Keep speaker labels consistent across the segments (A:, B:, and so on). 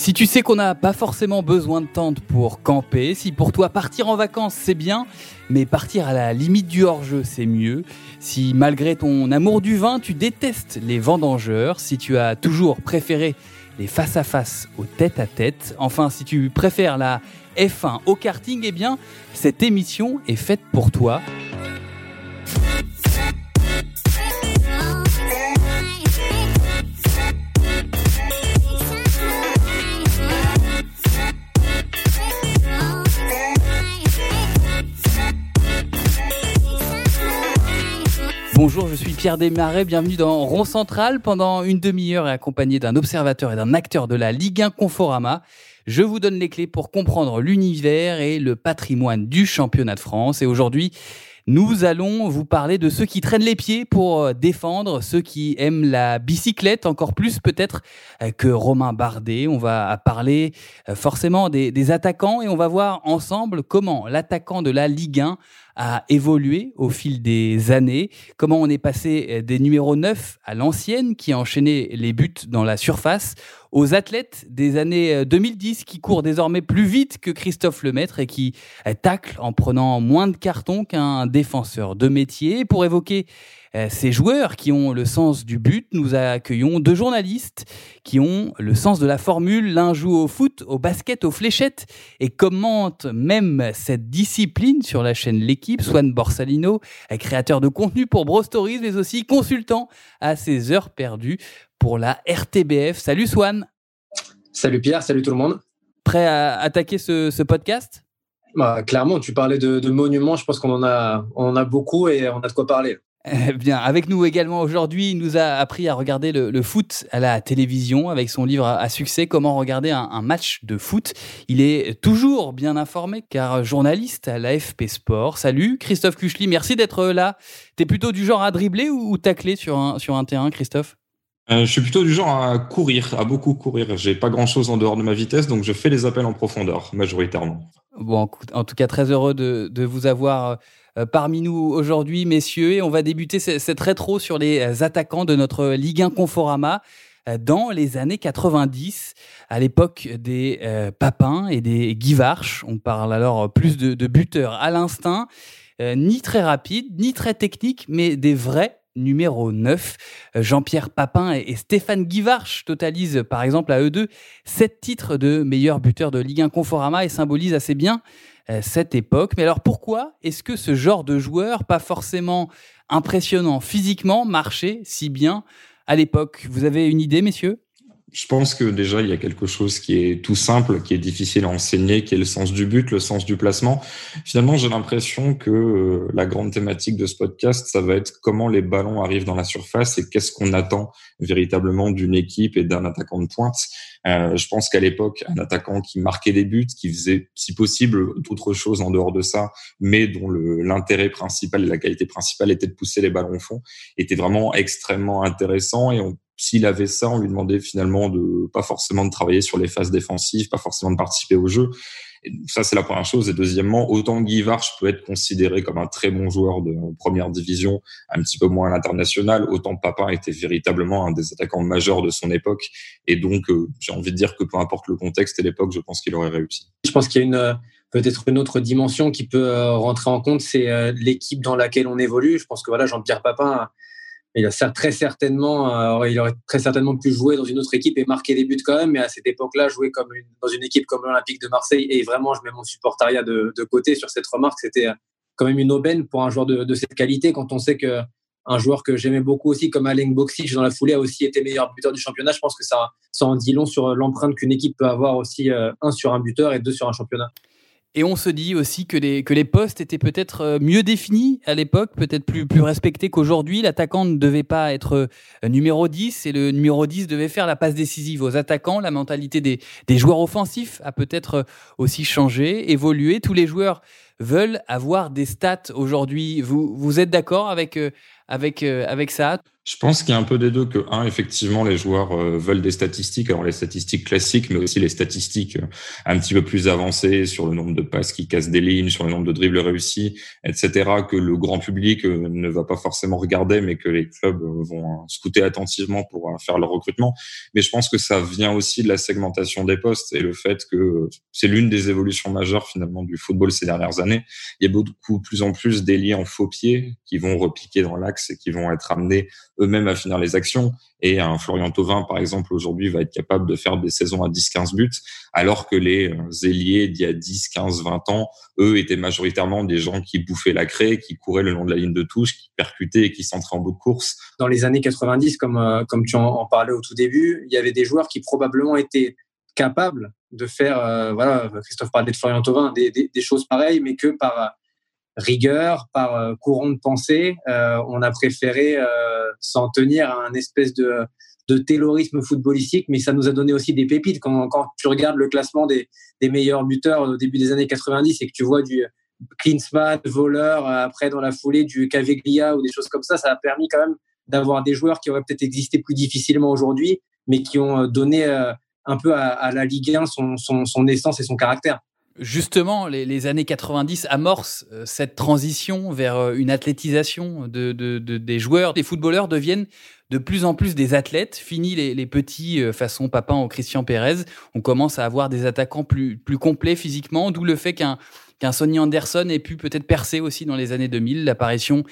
A: Si tu sais qu'on n'a pas forcément besoin de tente pour camper, si pour toi partir en vacances c'est bien, mais partir à la limite du hors-jeu c'est mieux, si malgré ton amour du vin tu détestes les vendangeurs, si tu as toujours préféré les face-à-face au tête-à-tête, enfin si tu préfères la F1 au karting, eh bien cette émission est faite pour toi. Bonjour, je suis Pierre Desmarais, bienvenue dans Rond Central. Pendant une demi-heure et accompagné d'un observateur et d'un acteur de la Ligue 1 Conforama, je vous donne les clés pour comprendre l'univers et le patrimoine du championnat de France. Et aujourd'hui, nous allons vous parler de ceux qui traînent les pieds pour euh, défendre, ceux qui aiment la bicyclette, encore plus peut-être euh, que Romain Bardet. On va parler euh, forcément des, des attaquants et on va voir ensemble comment l'attaquant de la Ligue 1 a évolué au fil des années, comment on est passé des numéros 9 à l'ancienne qui enchaînait les buts dans la surface, aux athlètes des années 2010 qui courent désormais plus vite que Christophe Lemaître et qui taclent en prenant moins de cartons qu'un défenseur de métier. Pour évoquer euh, ces joueurs qui ont le sens du but, nous accueillons deux journalistes qui ont le sens de la formule. L'un joue au foot, au basket, aux fléchettes et commente même cette discipline sur la chaîne L'équipe. Swan Borsalino, créateur de contenu pour Bro Stories, mais aussi consultant à ses heures perdues pour la RTBF. Salut Swan.
B: Salut Pierre, salut tout le monde.
A: Prêt à attaquer ce, podcast?
B: Bah, Clairement, tu parlais de, monuments, je pense qu'on en, a, on en a beaucoup et on a de quoi parler.
A: Eh bien, avec nous également aujourd'hui, il nous a appris à regarder le, foot à la télévision avec son livre à, succès Comment regarder un, match de foot. Il est toujours bien informé car journaliste à l'AFP Sport. Salut Christophe Kuchli, merci d'être là. T'es plutôt du genre à dribbler ou, tacler sur un, sur un terrain, Christophe?
C: Euh, je suis plutôt du genre à courir, à beaucoup courir. J'ai pas grand chose en dehors de ma vitesse, donc je fais les appels en profondeur majoritairement.
A: Bon, en tout cas, très heureux de, de vous avoir euh, parmi nous aujourd'hui, messieurs. Et on va débuter cette rétro sur les euh, attaquants de notre Ligue 1 Conforama euh, dans les années 90, à l'époque des Papins et des Guivarch. On parle alors plus de, buteurs à l'instinct, ni très rapides, ni très techniques, mais des vrais numéro 9. Jean-Pierre Papin et Stéphane Guivarch totalisent par exemple à eux deux sept titres de meilleurs buteurs de Ligue 1 Conforama et symbolisent assez bien euh, cette époque. Mais alors pourquoi est-ce que ce genre de joueur, pas forcément impressionnant physiquement, marchait si bien à l'époque? Vous avez une idée, messieurs?
C: Je pense que déjà, il y a quelque chose qui est tout simple, qui est difficile à enseigner, qui est le sens du but, le sens du placement. Finalement, j'ai l'impression que euh, la grande thématique de ce podcast, ça va être comment les ballons arrivent dans la surface et qu'est-ce qu'on attend véritablement d'une équipe et d'un attaquant de pointe. Euh, je pense qu'à l'époque, un attaquant qui marquait des buts, qui faisait, si possible, d'autres choses en dehors de ça, mais dont l'intérêt principal et la qualité principale était de pousser les ballons au fond, était vraiment extrêmement intéressant et on s'il avait ça, on lui demandait finalement de pas forcément de travailler sur les phases défensives, pas forcément de participer au jeu. Ça, c'est la première chose. Et deuxièmement, autant Guy Varche peut être considéré comme un très bon joueur de première division, un petit peu moins à l'international, autant Papin était véritablement un des attaquants majeurs de son époque. Et donc, euh, j'ai envie de dire que peu importe le contexte et l'époque, je pense qu'il aurait réussi.
B: Je pense qu'il y a une euh, peut-être une autre dimension qui peut euh, rentrer en compte, c'est l'équipe dans laquelle on évolue. Je pense que voilà, Jean-Pierre Papin il a très certainement, euh, il aurait très certainement pu jouer dans une autre équipe et marquer des buts quand même. Mais à cette époque-là, jouer comme dans une équipe comme l'Olympique de Marseille et vraiment, je mets mon supportariat de, côté sur cette remarque, c'était euh, quand même une aubaine pour un joueur de, cette qualité quand on sait que un joueur que j'aimais beaucoup aussi, comme Alain Boxic, dans la foulée, a aussi été meilleur buteur du championnat. Je pense que ça, ça en dit long sur l'empreinte qu'une équipe peut avoir aussi, euh, un sur un buteur et deux sur un championnat.
A: Et on se dit aussi que les, que les postes étaient peut-être euh, mieux définis à l'époque, peut-être plus, plus respectés qu'aujourd'hui. L'attaquant ne devait pas être euh, numéro 10 et le numéro 10 devait faire la passe décisive aux attaquants. La mentalité des, des joueurs offensifs a peut-être euh, aussi changé, évolué. Tous les joueurs veulent avoir des stats aujourd'hui. Vous, vous êtes d'accord avec, avec, avec ça?
C: Je pense qu'il y a un peu des deux, que un, effectivement, les joueurs euh, veulent des statistiques, alors les statistiques classiques, mais aussi les statistiques euh, un petit peu plus avancées sur le nombre de passes qui cassent des lignes, sur le nombre de dribbles réussis, etc., que le grand public euh, ne va pas forcément regarder, mais que les clubs vont scouter attentivement pour faire leur recrutement. Mais je pense que ça vient aussi de la segmentation des postes et le fait que c'est l'une des évolutions majeures finalement du football ces dernières années. Il y a beaucoup plus en plus d'ailiers en faux pieds qui vont repiquer dans l'axe et qui vont être amenés eux-mêmes à finir les actions. Et un Florian Thauvin, par exemple, aujourd'hui, va être capable de faire des saisons à 10-15 buts, alors que les euh, ailiers d'il y a 10, 15, 20 ans, eux, étaient majoritairement des gens qui bouffaient la craie, qui couraient le long de la ligne de touche, qui percutaient et qui centraient en bout de course.
B: Dans les années 90, comme, euh, comme tu en, parlais au tout début, il y avait des joueurs qui probablement étaient capables de faire, euh, voilà, Christophe parlait de Florian Thauvin, des, des choses pareilles, mais que par rigueur, par euh, courant de pensée, euh, on a préféré euh, s'en tenir à un espèce de, de terrorisme footballistique, mais ça nous a donné aussi des pépites. Quand, tu regardes le classement des, des, meilleurs buteurs au début des années 90 et que tu vois du Klinsmann, voleur, après dans la foulée du Caveglia ou des choses comme ça, ça a permis quand même d'avoir des joueurs qui auraient peut-être existé plus difficilement aujourd'hui, mais qui ont donné un peu à, la Ligue 1 son, son, son essence et son caractère
A: justement, les, années 90 amorcent euh, cette transition vers euh, une athlétisation de, des joueurs. Les footballeurs deviennent de plus en plus des athlètes. Fini les, petits euh, façon Papin ou Christian Pérez. On commence à avoir des attaquants plus, plus complets physiquement, d'où le fait qu'un qu'un Sonny Anderson ait pu peut-être percer aussi dans les années 2000. L'apparition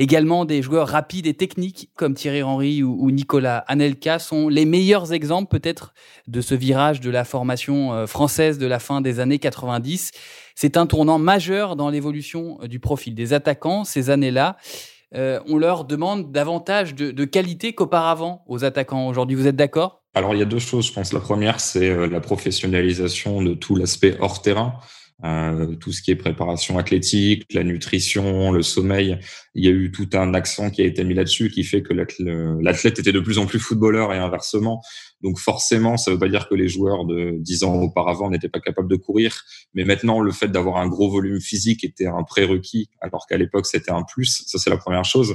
A: Également, des joueurs rapides et techniques comme Thierry Henry ou, Nicolas Anelka sont les meilleurs exemples peut-être de ce virage de la formation euh, française de la fin des années 90. C'est un tournant majeur dans l'évolution euh, du profil des attaquants ces années-là. Euh, on leur demande davantage de, de qualité qu'auparavant aux attaquants aujourd'hui. Vous êtes d'accord?
C: Alors il y a deux choses, je pense. La première, c'est la professionnalisation de tout l'aspect hors terrain. Euh, tout ce qui est préparation athlétique, la nutrition, le sommeil. Il y a eu tout un accent qui a été mis là-dessus qui fait que l'athlète était de plus en plus footballeur et inversement. Donc forcément, ça ne veut pas dire que les joueurs de 10 ans auparavant n'étaient pas capables de courir, mais maintenant le fait d'avoir un gros volume physique était un prérequis, alors qu'à l'époque c'était un plus. Ça c'est la première chose.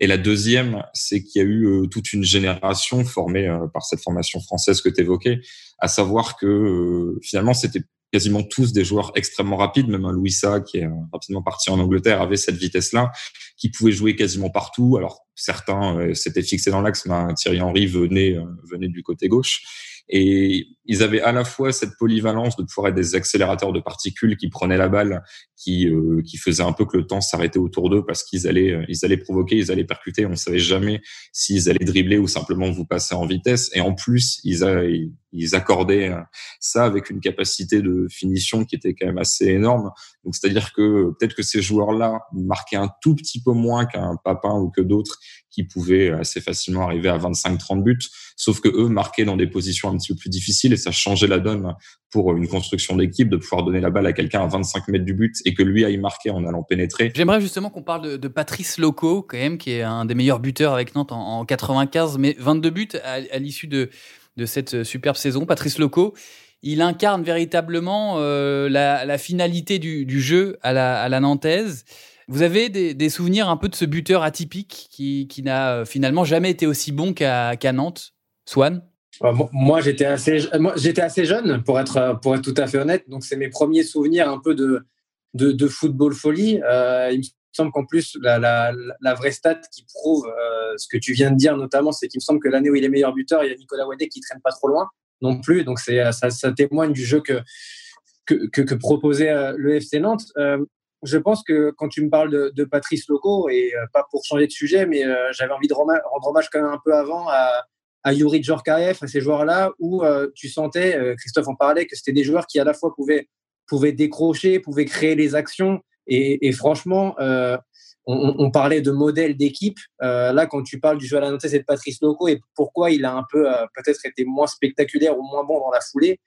C: Et la deuxième, c'est qu'il y a eu euh, toute une génération formée euh, par cette formation française que tu évoquais, à savoir que finalement c'était quasiment tous des joueurs extrêmement rapides. Même un Louisa qui est euh, rapidement parti en Angleterre avait cette vitesse-là, qui pouvait jouer quasiment partout. Alors certains euh, s'étaient fixés dans l'axe, mais Thierry Henry venait euh, venait du côté gauche. Et ils avaient à la fois cette polyvalence de pouvoir être des accélérateurs de particules qui prenaient la balle, qui euh, qui faisaient un peu que le temps s'arrêtait autour d'eux parce qu'ils allaient euh, ils allaient provoquer, ils allaient percuter. On savait jamais s'ils allaient dribbler ou simplement vous passer en vitesse. Et en plus, ils ils accordaient euh, ça avec une capacité de finition qui était quand même assez énorme. Donc c'est-à-dire que peut-être que ces joueurs-là marquaient un tout petit peu moins qu'un Papin ou que d'autres qui pouvaient assez facilement arriver à 25-30 buts, sauf que eux marquaient dans des positions un petit peu plus difficiles et ça changeait la donne pour une construction d'équipe de pouvoir donner la balle à quelqu'un à 25 mètres du but et que lui aille marquer en allant pénétrer.
A: J'aimerais justement qu'on parle de, Patrice Loco, quand même, qui est un des meilleurs buteurs avec Nantes en, 95, mais 22 buts à, l'issue de, cette superbe saison. Patrice Loco, il incarne véritablement euh, la, finalité du, jeu à la, à la nantaise. Vous avez des, souvenirs un peu de ce buteur atypique qui, qui n'a euh, finalement jamais été aussi bon qu'à Nantes Swan
B: euh, moi, j'étais assez, j'étais assez jeune pour être, pour être tout à fait honnête. Donc, c'est mes premiers souvenirs un peu de, de, football folie. Euh, il me semble qu'en plus, la, la, vraie stat qui prouve ce que tu viens de dire, notamment, c'est qu'il me semble que l'année où il est meilleur buteur, il y a Nicolas Wadé qui traîne pas trop loin non plus. Donc, c'est, ça, témoigne du jeu que, que, que proposait le FC Nantes je pense que quand tu me parles de, Patrice Loco, et euh, pas pour changer de sujet, mais euh, j'avais envie de rendre hommage quand même un peu avant à, à Yuri Djorkaeff, à ces joueurs-là, où euh, tu sentais, Christophe en parlait, que c'était des joueurs qui à la fois pouvaient, pouvaient décrocher, pouvaient créer les actions. Et, franchement, on, parlait de modèle d'équipe. là, quand tu parles du jeu à la c'est de Patrice Loco et pourquoi il a un peu peut-être été moins spectaculaire ou moins bon dans la foulée,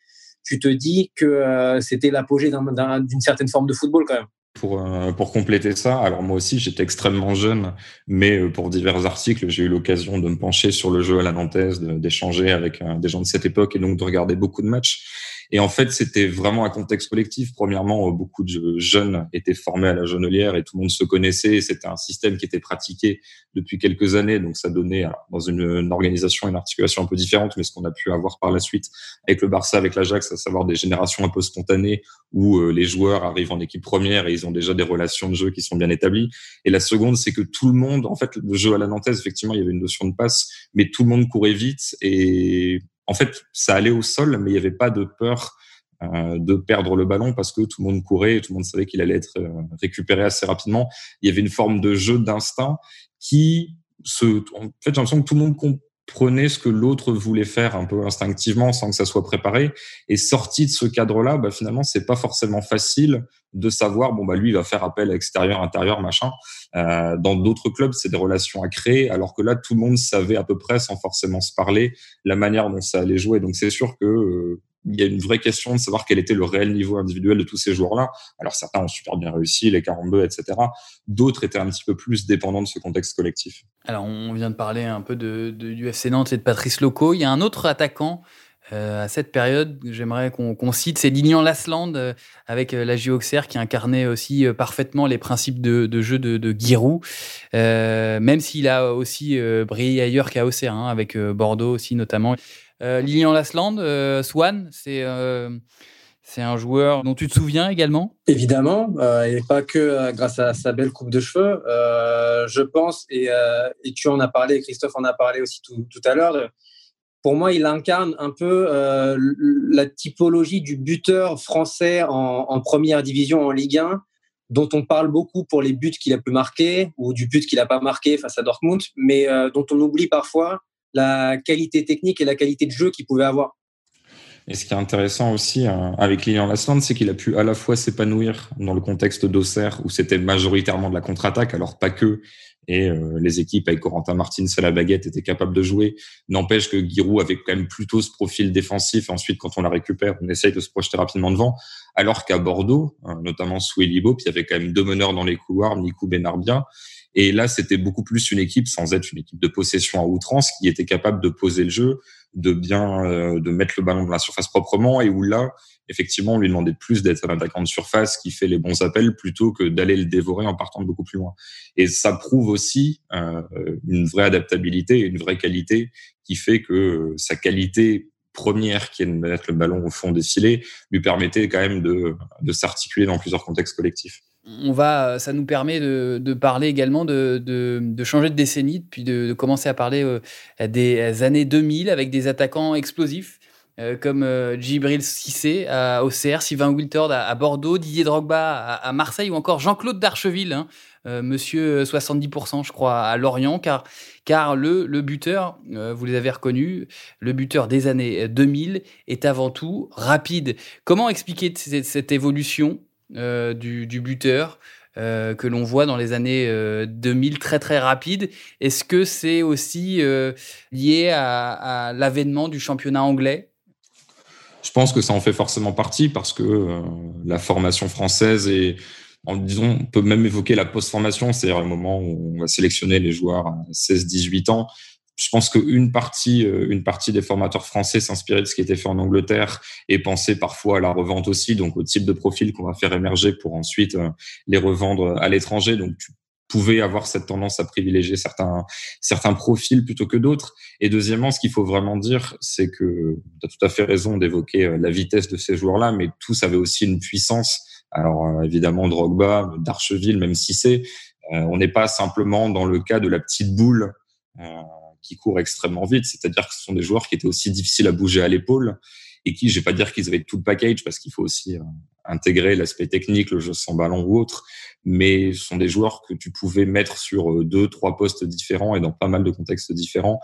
B: tu te dis que c'était l'apogée d'une certaine forme de football quand même
C: pour, euh, pour compléter ça, alors moi aussi j'étais extrêmement jeune, mais euh, pour divers articles, j'ai eu l'occasion de me pencher sur le jeu à la nantaise, d'échanger avec euh, des gens de cette époque et donc de regarder beaucoup de matchs. Et en fait, c'était vraiment un contexte collectif. Premièrement, beaucoup de jeunes étaient formés à la Genelière et tout le monde se connaissait. C'était un système qui était pratiqué depuis quelques années, donc ça donnait dans une, une organisation, une articulation un peu différente, mais ce qu'on a pu avoir par la suite avec le Barça, avec l'Ajax, à savoir des générations un peu spontanées où euh, les joueurs arrivent en équipe première et ils ont déjà des relations de jeu qui sont bien établies. Et la seconde, c'est que tout le monde, en fait, le jeu à la Nantaise, effectivement, il y avait une notion de passe, mais tout le monde courait vite et en fait, ça allait au sol, mais il n'y avait pas de peur euh, de perdre le ballon parce que tout le monde courait et tout le monde savait qu'il allait être euh, récupéré assez rapidement. Il y avait une forme de jeu d'instinct qui se, en fait, j'ai l'impression que tout le monde prenait ce que l'autre voulait faire un peu instinctivement sans que ça soit préparé. Et sorti de ce cadre-là, bah, finalement, c'est pas forcément facile de savoir, bon, bah, lui, il va faire appel à extérieur, intérieur, machin. Euh, dans d'autres clubs, c'est des relations à créer, alors que là, tout le monde savait à peu près, sans forcément se parler, la manière dont ça allait jouer. Donc, c'est sûr que euh, y a une vraie question de savoir quel était le réel niveau individuel de tous ces joueurs-là. Alors certains ont super bien réussi, les 42, etc. D'autres étaient un petit peu plus dépendants de ce contexte collectif.
A: Alors on vient de parler un peu de, de du FC Nantes et de Patrice Loco. Il y a un autre attaquant euh, à cette période, j'aimerais qu'on cite, c'est Lilian Lasland euh, avec euh, la Auxerre qui incarnait aussi parfaitement les principes de, jeu de, de Giroud, même s'il a aussi brillé ailleurs qu'à Auxerre, hein, avec Bordeaux aussi notamment. Lilian Lasland, Swan, c'est c'est un joueur dont tu te souviens également?
B: Évidemment, et pas que grâce à sa belle coupe de cheveux. je pense, et, et, tu en as parlé, Christophe en a parlé aussi tout, tout à l'heure. Pour moi, il incarne un peu la typologie du buteur français en, première division en Ligue 1, dont on parle beaucoup pour les buts qu'il a pu marquer ou du but qu'il n'a pas marqué face à Dortmund, mais dont on oublie parfois la qualité technique et la qualité de jeu qu'il pouvait avoir.
C: Et ce qui est intéressant aussi hein, avec Lilian Lasland, c'est qu'il a pu à la fois s'épanouir dans le contexte d'Auxerre, où c'était majoritairement de la contre-attaque, alors pas que, et euh, les équipes avec Corentin Martins à la baguette étaient capables de jouer. N'empêche que Giroud avait quand même plutôt ce profil défensif. Ensuite, quand on la récupère, on essaye de se projeter rapidement devant. Alors qu'à Bordeaux, hein, notamment sous Elibo, puis il y avait quand même deux meneurs dans les couloirs, Nikou Benarbia, et là, c'était beaucoup plus une équipe, sans être une équipe de possession à outrance, qui était capable de poser le jeu, de bien euh, de mettre le ballon dans la surface proprement, et où là, effectivement, on lui demandait plus d'être un attaquant de surface qui fait les bons appels plutôt que d'aller le dévorer en partant beaucoup plus loin. Et ça prouve aussi euh, une vraie adaptabilité une vraie qualité qui fait que sa qualité première, qui est de mettre le ballon au fond des filets, lui permettait quand même de, de s'articuler dans plusieurs contextes collectifs
A: on va, ça nous permet de, parler également de, changer de décennie, puis de, commencer à parler euh, des années 2000 avec des attaquants explosifs euh, comme euh, Djibril Cissé à Auxerre, Sylvain Wiltord à, Bordeaux, Didier Drogba à, Marseille ou encore Jean-Claude Darcheville, hein, monsieur 70% je crois à Lorient, car, car le, le buteur, vous les avez reconnus, le buteur des années 2000 est avant tout rapide. Comment expliquer cette évolution euh, du, buteur euh, que l'on voit dans les années 2000 euh, très très rapide. Est-ce que c'est aussi lié à, l'avènement du championnat anglais?
C: Je pense que ça en fait forcément partie parce que la formation française est disons, on peut même évoquer la post-formation, c'est-à-dire le moment où on va sélectionner les joueurs à 16-18 ans je pense qu'une partie, euh, une partie des formateurs français s'inspiraient de ce qui était fait en Angleterre et pensaient parfois à la revente aussi, donc au type de profil qu'on va faire émerger pour ensuite euh, les revendre à l'étranger. Donc, tu pouvais avoir cette tendance à privilégier certains, certains profils plutôt que d'autres. Et deuxièmement, ce qu'il faut vraiment dire, c'est que tu as tout à fait raison d'évoquer euh, la vitesse de ces joueurs-là, mais tous avaient aussi une puissance. Alors, évidemment, Drogba, Darcheville, même si c'est, on n'est pas simplement dans le cas de la petite boule qui courent extrêmement vite. C'est-à-dire que ce sont des joueurs qui étaient aussi difficiles à bouger à l'épaule et qui, je vais pas dire qu'ils avaient tout le package parce qu'il faut aussi euh, intégrer l'aspect technique, le jeu sans ballon ou autre. Mais ce sont des joueurs que tu pouvais mettre sur euh, deux, trois postes différents et dans pas mal de contextes différents.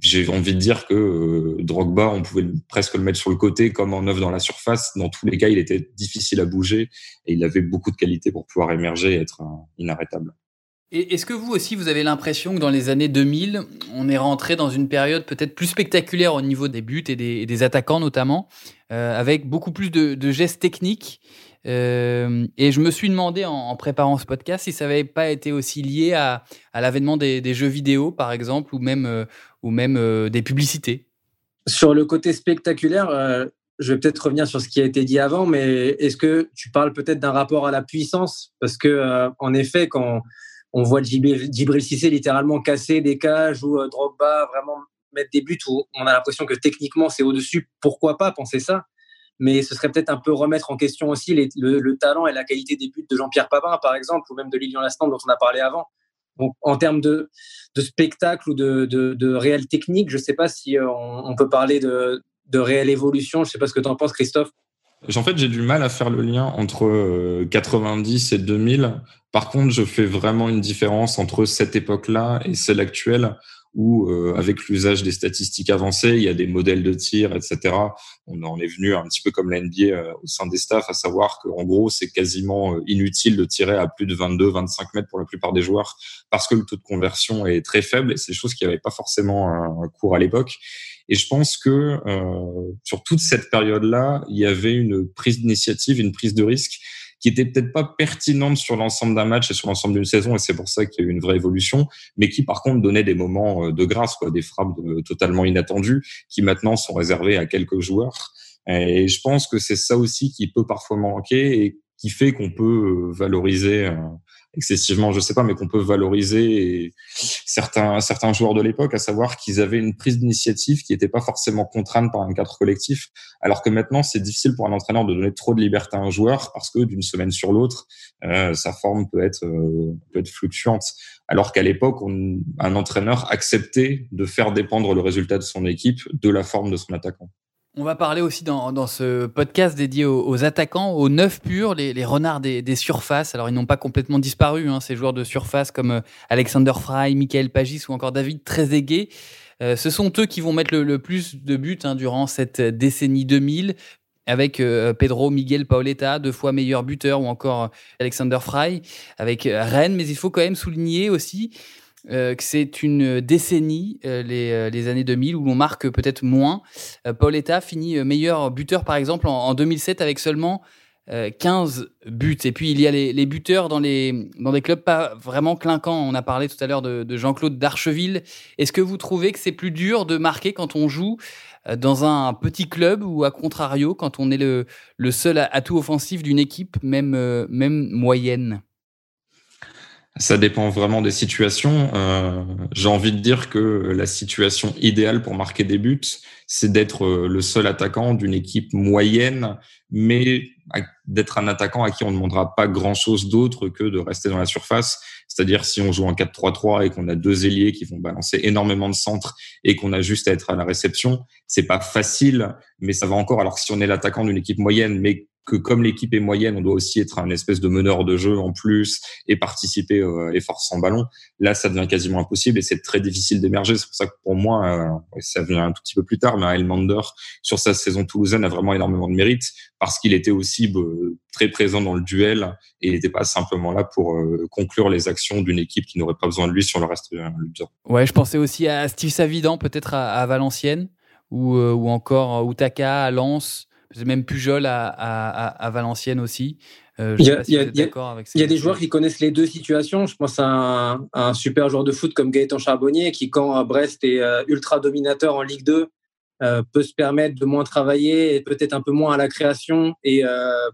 C: J'ai envie de dire que euh, Drogba, on pouvait presque le mettre sur le côté comme en neuf dans la surface. Dans tous les cas, il était difficile à bouger et il avait beaucoup de qualité pour pouvoir émerger et être inarrêtable.
A: Est-ce que vous aussi, vous avez l'impression que dans les années 2000, on est rentré dans une période peut-être plus spectaculaire au niveau des buts et des, attaquants notamment, euh, avec beaucoup plus de, gestes techniques euh, Et je me suis demandé en, préparant ce podcast si ça n'avait pas été aussi lié à, l'avènement des, jeux vidéo, par exemple, ou même, euh, ou même des publicités.
B: Sur le côté spectaculaire, je vais peut-être revenir sur ce qui a été dit avant, mais est-ce que tu parles peut-être d'un rapport à la puissance? Parce que, en effet, quand on voit Djibril Cissé littéralement casser des cages ou Drogba vraiment mettre des buts où on a l'impression que techniquement c'est au-dessus, pourquoi pas penser ça? Mais ce serait peut-être un peu remettre en question aussi le, talent et la qualité des buts de Jean-Pierre Papin, par exemple, ou même de Lilian Lastan, dont on a parlé avant. Donc, en termes de, spectacle ou de, de, réelle technique, je ne sais pas si euh, on, peut parler de réelle évolution. Je ne sais pas ce que tu en penses, Christophe.
C: En fait, j'ai du mal à faire le lien entre 90 euh, et 2000. Par contre, je fais vraiment une différence entre cette époque-là et celle actuelle où, euh, avec l'usage des statistiques avancées, il y a des modèles de tir, etc. On en est venu un petit peu comme la NBA euh, au sein des staffs, à savoir qu'en gros, c'est quasiment inutile de tirer à plus de 22, 25 mètres pour la plupart des joueurs parce que le taux de conversion est très faible et c'est des choses qui n'avaient pas forcément un, cours à l'époque. Et je pense que sur toute cette période-là, il y avait une prise d'initiative, une prise de risque qui était peut-être pas pertinente sur l'ensemble d'un match et sur l'ensemble d'une saison, et c'est pour ça qu'il y a eu une vraie évolution, mais qui par contre donnait des moments euh, de grâce, quoi, des frappes totalement inattendues, qui maintenant sont réservées à quelques joueurs. Et je pense que c'est ça aussi qui peut parfois manquer et qui fait qu'on peut euh, valoriser euh, excessivement, je sais pas, mais qu'on peut valoriser certains certains joueurs de l'époque, à savoir qu'ils avaient une prise d'initiative qui n'était pas forcément contrainte par un cadre collectif, alors que maintenant c'est difficile pour un entraîneur de donner trop de liberté à un joueur parce que d'une semaine sur l'autre, euh, sa forme peut être euh, peut être fluctuante. Alors qu'à l'époque, un entraîneur acceptait de faire dépendre le résultat de son équipe de la forme de son attaquant.
A: On va parler aussi dans, dans ce podcast dédié aux, attaquants, aux neuf purs, les, les renards des, des, surfaces. Alors, ils n'ont pas complètement disparu, hein, ces joueurs de surface comme euh, Alexander Fry, Michael Pagis ou encore David Trezeguet. Euh, ce sont eux qui vont mettre le, plus de buts hein, durant cette décennie 2000, avec euh, Pedro Miguel Paoletta, deux fois meilleur buteur, ou encore Alexander Fry, avec Rennes. Mais il faut quand même souligner aussi euh, que c'est une décennie, euh, les, euh, les, années 2000, où l'on marque peut-être moins. Paul Eta finit meilleur buteur, par exemple, en, 2007 avec seulement 15 buts. Et puis, il y a les, buteurs dans, des clubs pas vraiment clinquants. On a parlé tout à l'heure de, de Jean-Claude Darcheville. Est-ce que vous trouvez que c'est plus dur de marquer quand on joue dans un petit club ou à contrario quand on est le, seul atout offensif d'une équipe, même moyenne?
C: Ça dépend vraiment des situations. Euh, J'ai envie de dire que la situation idéale pour marquer des buts, c'est d'être euh, le seul attaquant d'une équipe moyenne, mais d'être un attaquant à qui on ne demandera pas grand-chose d'autre que de rester dans la surface. C'est-à-dire si on joue en 4-3-3 et qu'on a deux ailiers qui vont balancer énormément de centres et qu'on a juste à être à la réception, c'est pas facile, mais ça va encore. Alors si on est l'attaquant d'une équipe moyenne, mais que comme l'équipe est moyenne, on doit aussi être un espèce de meneur de jeu en plus et participer euh, à l'effort sans ballon. Là, ça devient quasiment impossible et c'est très difficile d'émerger. C'est pour ça que pour moi, euh, ça vient un tout petit peu plus tard, mais Elmander, sur sa saison toulousaine, a vraiment énormément de mérite parce qu'il était aussi bah, très présent dans le duel et il n'était pas simplement là pour euh, conclure les actions d'une équipe qui n'aurait pas besoin de lui sur le reste du temps.
A: Ouais, je pensais aussi à Steve Savidan, peut-être à, Valenciennes ou, ou encore Utaka à Lens même Pujol à, à, Valenciennes aussi.
B: Euh, il y a, il y a des joueurs qui connaissent les deux situations. Je pense à un, super joueur de foot comme Gaëtan Charbonnier qui, quand Brest est euh, ultra dominateur en Ligue 2, euh, peut se permettre de moins travailler et peut-être un peu moins à la création et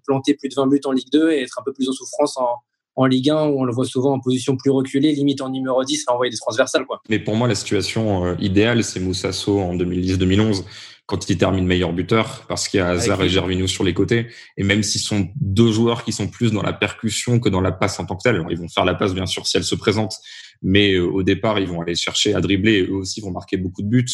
B: planter plus de 20 buts en Ligue 2 et être un peu plus en souffrance en, en Ligue 1 où on le voit souvent en position plus reculée, limite en numéro 10 à envoyer des transversales. Quoi.
C: Mais pour moi, la situation idéale, c'est Moussasso en 2010-2011 quand il termine meilleur buteur parce qu'il y a Hazard et Gervinho sur les côtés. Et même s'ils sont deux joueurs qui sont plus dans la percussion que dans la passe en tant que telle, ils vont faire la passe bien sûr si elle se présente, mais euh, au départ ils vont aller chercher à dribbler et eux aussi vont marquer beaucoup de buts.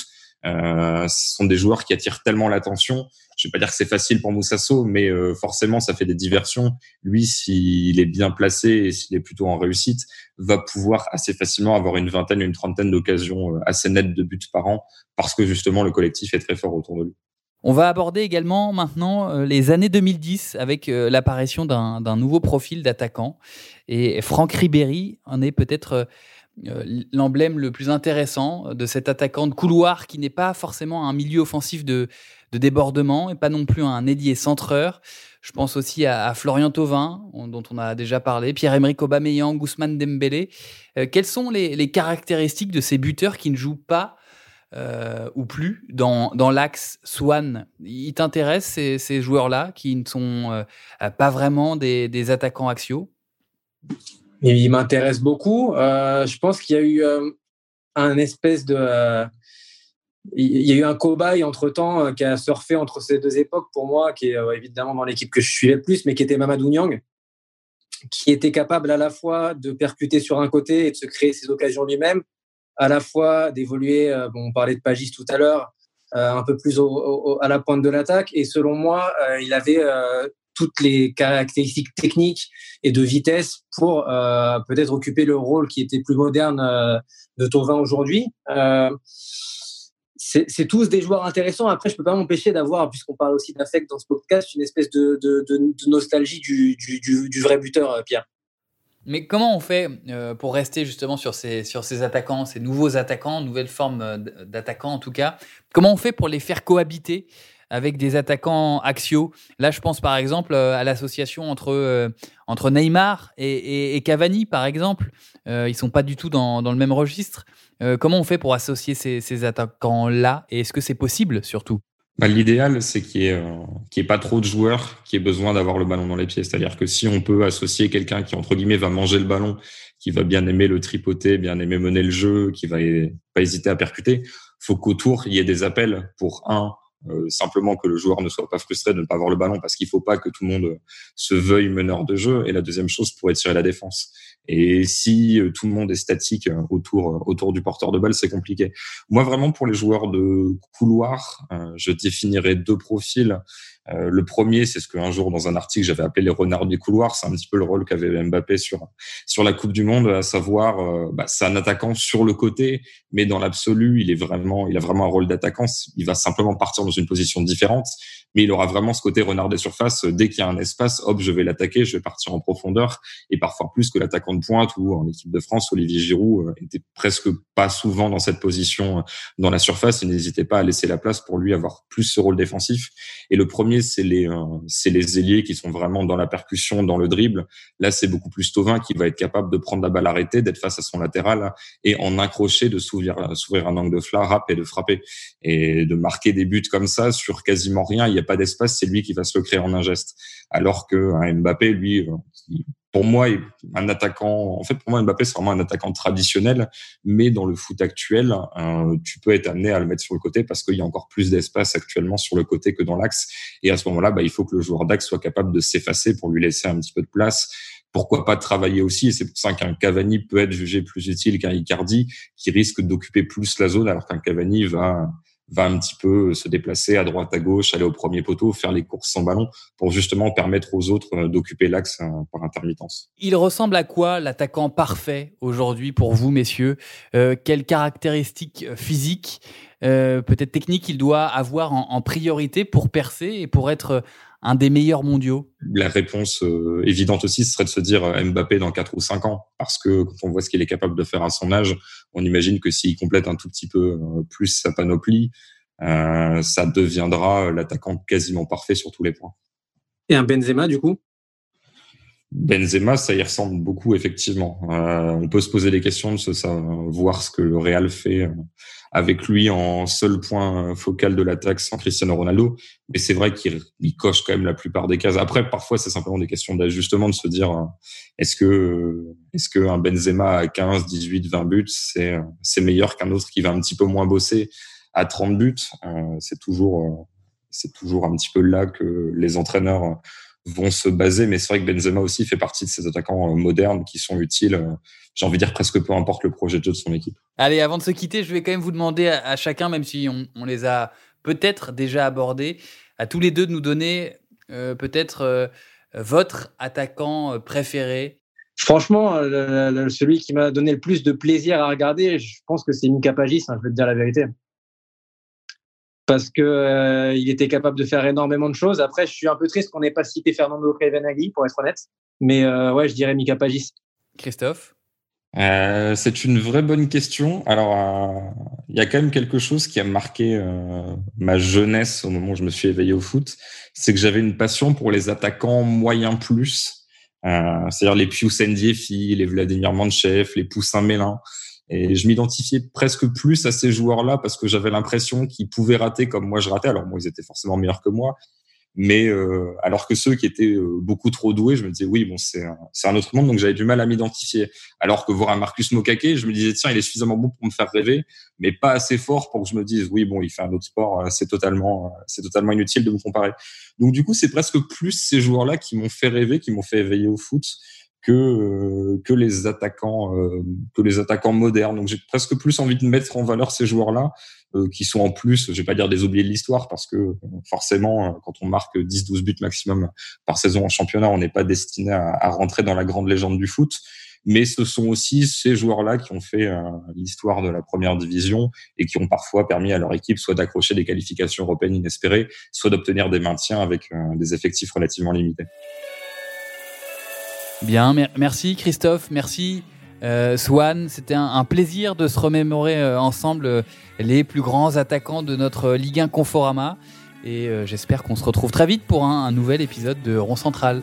C: Euh, ce sont des joueurs qui attirent tellement l'attention je vais pas dire que c'est facile pour Moussasso, mais euh, forcément, ça fait des diversions. Lui, s'il est bien placé et s'il est plutôt en réussite, va pouvoir assez facilement avoir une vingtaine, une trentaine d'occasions euh, assez nettes de buts par an, parce que justement, le collectif est très fort autour de lui.
A: On va aborder également maintenant euh, les années 2010 avec l'apparition d'un nouveau profil d'attaquant. Et Franck Ribéry en est peut-être l'emblème le plus intéressant de cet attaquant de couloir qui n'est pas forcément un milieu offensif de, de débordement et pas non plus un ailier centreur. Je pense aussi à, Florian Thauvin, dont on a déjà parlé, Pierre-Emerick Aubameyang, Ousmane Dembélé. Euh, quelles sont les, caractéristiques de ces buteurs qui ne jouent pas ou plus dans, dans l'axe Swan? Ils t'intéressent ces, joueurs-là qui ne sont pas vraiment des, des attaquants axiaux?
B: Il m'intéresse beaucoup. je pense qu'il y a eu un espèce de il y a eu un cobaye entre temps euh, qui a surfé entre ces deux époques pour moi, qui est euh, évidemment dans l'équipe que je suivais le plus, mais qui était Mamadou Niang, qui était capable à la fois de percuter sur un côté et de se créer ses occasions lui-même, à la fois d'évoluer, euh, on parlait de Pagis tout à l'heure, un peu plus à la pointe de l'attaque. Et selon moi, il avait toutes les caractéristiques techniques et de vitesse pour peut-être occuper le rôle qui était plus moderne de Tovin aujourd'hui c'est tous des joueurs intéressants. Après, je peux pas m'empêcher d'avoir, puisqu'on parle aussi d'affect dans ce podcast, une espèce de, nostalgie du, vrai buteur, euh, Pierre.
A: Mais comment on fait euh, pour rester justement sur ces, sur ces attaquants, ces nouveaux attaquants, nouvelles formes euh, d'attaquants en tout cas? Comment on fait pour les faire cohabiter? Avec des attaquants axiaux Là, je pense par exemple à l'association entre, entre Neymar et, Cavani, par exemple. ils sont pas du tout dans, dans le même registre. Euh, comment on fait pour associer ces, attaquants-là Et est-ce que c'est possible surtout?
C: Bah, L'idéal, c'est qu'il n'y ait, euh, pas trop de joueurs qui aient besoin d'avoir le ballon dans les pieds. C'est-à-dire que si on peut associer quelqu'un qui, entre guillemets, va manger le ballon, qui va bien aimer le tripoter, bien aimer mener le jeu, qui va pas hésiter à percuter, faut qu'autour, il y ait des appels pour, un, euh, simplement que le joueur ne soit pas frustré de ne pas avoir le ballon parce qu'il faut pas que tout le monde se veuille meneur de jeu. Et la deuxième chose pour étirer la défense. Et si euh, tout le monde est statique euh, autour autour du porteur de balle, c'est compliqué. Moi, vraiment, pour les joueurs de couloir, je définirais deux profils. Euh, le premier, c'est ce qu'un jour dans un article j'avais appelé les renards du couloir. C'est un petit peu le rôle qu'avait Mbappé sur sur la Coupe du Monde, à savoir, euh, bah, c'est un attaquant sur le côté, mais dans l'absolu, il est vraiment, il a vraiment un rôle d'attaquant. Il va simplement partir dans une position différente, mais il aura vraiment ce côté renard des surfaces. Dès qu'il y a un espace, hop, je vais l'attaquer, je vais partir en profondeur, et parfois plus que l'attaquant de pointe ou en équipe de France, Olivier Giroud euh, était presque pas souvent dans cette position dans la surface et n'hésitait pas à laisser la place pour lui avoir plus ce rôle défensif. Et le premier c'est les euh, c'est les ailiers qui sont vraiment dans la percussion, dans le dribble. Là, c'est beaucoup plus Tovin qui va être capable de prendre la balle arrêtée, d'être face à son latéral et en accrocher, de s'ouvrir s'ouvrir un angle de frappe et de frapper et de marquer des buts comme ça sur quasiment rien. Il n'y a pas d'espace, c'est lui qui va se le créer en un geste. Alors que Mbappé, lui, euh, pour moi, un attaquant, en fait, pour moi, Mbappé, c'est vraiment un attaquant traditionnel, mais dans le foot actuel, euh, tu peux être amené à le mettre sur le côté parce qu'il y a encore plus d'espace actuellement sur le côté que dans l'axe. Et à ce moment-là, bah, il faut que le joueur d'axe soit capable de s'effacer pour lui laisser un petit peu de place. Pourquoi pas travailler aussi c'est pour ça qu'un Cavani peut être jugé plus utile qu'un Icardi, qui risque d'occuper plus la zone, alors qu'un Cavani va va un petit peu se déplacer à droite, à gauche, aller au premier poteau, faire les courses sans ballon pour justement permettre aux autres euh, d'occuper l'axe euh, par intermittence.
A: Il ressemble à quoi l'attaquant parfait aujourd'hui pour vous, messieurs? Euh, Quelles caractéristiques physiques, peut-être techniques, il doit avoir en, priorité pour percer et pour être un des meilleurs mondiaux
C: La réponse euh, évidente aussi, ce serait de se dire euh, Mbappé dans 4 ou 5 ans. Parce que quand on voit ce qu'il est capable de faire à son âge, on imagine que s'il complète un tout petit peu euh, plus sa panoplie, ça deviendra l'attaquant quasiment parfait sur tous les points.
B: Et un Benzema, du coup?
C: Benzema, ça y ressemble beaucoup, effectivement. on peut se poser des questions de ça, voir ce que le Real fait avec lui en seul point focal de l'attaque sans Cristiano Ronaldo. Mais c'est vrai qu'il coche quand même la plupart des cases. Après, parfois, c'est simplement des questions d'ajustement, de se dire euh, est-ce que est-ce que un Benzema à 15, 18, 20 buts, c'est c'est meilleur qu'un autre qui va un petit peu moins bosser à 30 buts? Euh, c'est toujours euh, c'est toujours un petit peu là que les entraîneurs vont se baser. Mais c'est vrai que Benzema aussi fait partie de ces attaquants modernes qui sont utiles j'ai envie de dire presque peu importe le projet de jeu de son équipe.
A: Allez, avant de se quitter, je vais quand même vous demander à, chacun, même si on, les a peut-être déjà abordés, à tous les deux de nous donner euh, peut-être euh, votre attaquant euh, préféré.
B: Franchement, celui qui m'a donné le plus de plaisir à regarder, je pense que c'est Mika Pagis, hein, je vais te dire la vérité. Parce que il était capable de faire énormément de choses. Après, je suis un peu triste qu'on n'ait pas cité Fernando Crevenagui, pour être honnête. Mais ouais, je dirais Mika Pagis.
A: Christophe?
C: Euh, c'est une vraie bonne question. Alors, euh, il y a quand même quelque chose qui a marqué euh, ma jeunesse au moment où je me suis éveillé au foot, c'est que j'avais une passion pour les attaquants moyens plus, c'est-à-dire les Pius Ndiefi, les Vladimir Manchev, les Poussin Mélin. Et je m'identifiais presque plus à ces joueurs-là parce que j'avais l'impression qu'ils pouvaient rater comme moi je ratais. Alors moi, ils étaient forcément meilleurs que moi, mais euh, alors que ceux qui étaient euh, beaucoup trop doués, je me disais oui, bon, c'est un, un, autre monde, donc j'avais du mal à m'identifier. Alors que voir un Marcus Mokake, je me disais tiens, il est suffisamment bon pour me faire rêver, mais pas assez fort pour que je me dise oui, bon, il fait un autre sport, euh, c'est totalement, c'est totalement inutile de me comparer. Donc du coup, c'est presque plus ces joueurs-là qui m'ont fait rêver, qui m'ont fait éveiller au foot que que les attaquants que les attaquants modernes. Donc j'ai presque plus envie de mettre en valeur ces joueurs-là euh, qui sont en plus, je vais pas dire des oubliés de l'histoire, parce que forcément, euh, quand on marque 10-12 buts maximum par saison en championnat, on n'est pas destiné à, à, rentrer dans la grande légende du foot. Mais ce sont aussi ces joueurs-là qui ont fait euh, l'histoire de la première division et qui ont parfois permis à leur équipe soit d'accrocher des qualifications européennes inespérées, soit d'obtenir des maintiens avec des effectifs relativement limités.
A: Bien, merci Christophe, merci euh, Swan, c'était un, plaisir de se remémorer euh, ensemble euh, les plus grands attaquants de notre Ligue 1 Conforama. Et j'espère qu'on se retrouve très vite pour un, un nouvel épisode de Rond Central.